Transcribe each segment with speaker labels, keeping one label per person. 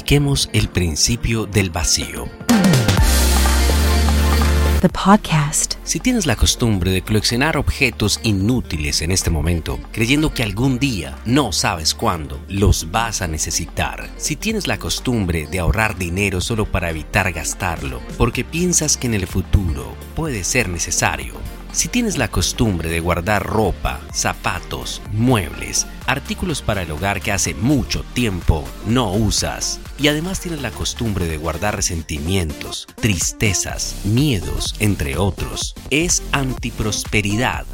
Speaker 1: Apliquemos el principio del vacío.
Speaker 2: The podcast.
Speaker 1: Si tienes la costumbre de coleccionar objetos inútiles en este momento, creyendo que algún día, no sabes cuándo, los vas a necesitar. Si tienes la costumbre de ahorrar dinero solo para evitar gastarlo, porque piensas que en el futuro puede ser necesario. Si tienes la costumbre de guardar ropa, zapatos, muebles, artículos para el hogar que hace mucho tiempo no usas, y además tienes la costumbre de guardar resentimientos, tristezas, miedos, entre otros, es antiprosperidad.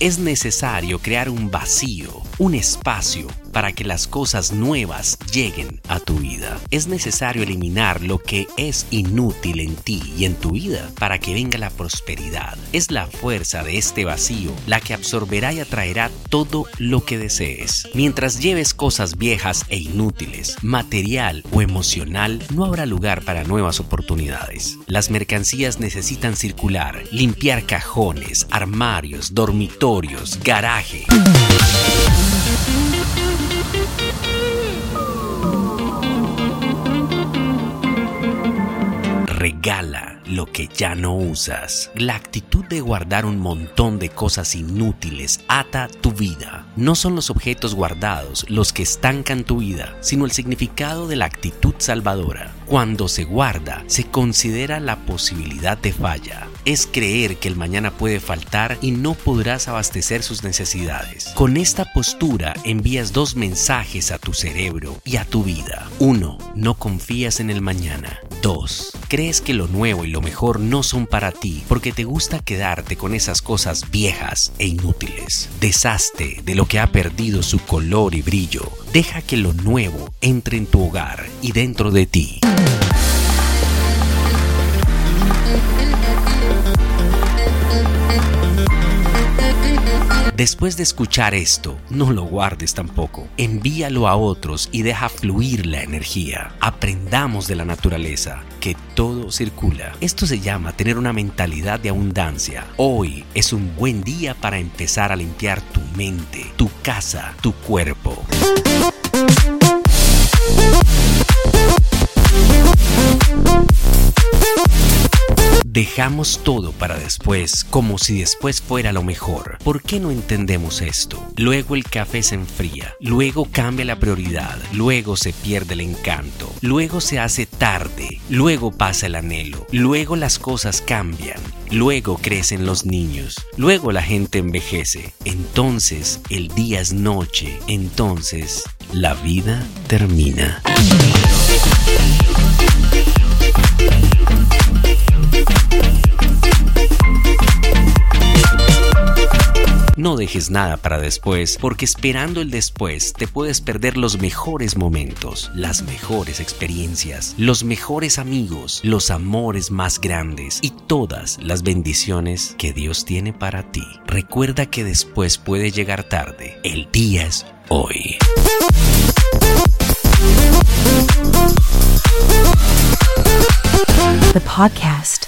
Speaker 1: Es necesario crear un vacío, un espacio para que las cosas nuevas lleguen a tu vida. Es necesario eliminar lo que es inútil en ti y en tu vida para que venga la prosperidad. Es la fuerza de este vacío la que absorberá y atraerá todo lo que desees. Mientras lleves cosas viejas e inútiles, material o emocional, no habrá lugar para nuevas oportunidades. Las mercancías necesitan circular, limpiar cajones, armarios, dormitorios, garaje. Regala lo que ya no usas. La actitud de guardar un montón de cosas inútiles ata tu vida. No son los objetos guardados los que estancan tu vida, sino el significado de la actitud salvadora. Cuando se guarda, se considera la posibilidad de falla. Es creer que el mañana puede faltar y no podrás abastecer sus necesidades. Con esta postura envías dos mensajes a tu cerebro y a tu vida. Uno, no confías en el mañana. Dos, crees que lo nuevo y lo mejor no son para ti porque te gusta quedarte con esas cosas viejas e inútiles. Deshazte de lo que ha perdido su color y brillo. Deja que lo nuevo entre en tu hogar y dentro de ti. Después de escuchar esto, no lo guardes tampoco. Envíalo a otros y deja fluir la energía. Aprendamos de la naturaleza que todo circula. Esto se llama tener una mentalidad de abundancia. Hoy es un buen día para empezar a limpiar tu mente, tu casa, tu cuerpo. Dejamos todo para después, como si después fuera lo mejor. ¿Por qué no entendemos esto? Luego el café se enfría, luego cambia la prioridad, luego se pierde el encanto, luego se hace tarde, luego pasa el anhelo, luego las cosas cambian, luego crecen los niños, luego la gente envejece, entonces el día es noche, entonces la vida termina. No dejes nada para después, porque esperando el después te puedes perder los mejores momentos, las mejores experiencias, los mejores amigos, los amores más grandes y todas las bendiciones que Dios tiene para ti. Recuerda que después puede llegar tarde. El día es hoy.
Speaker 2: The podcast.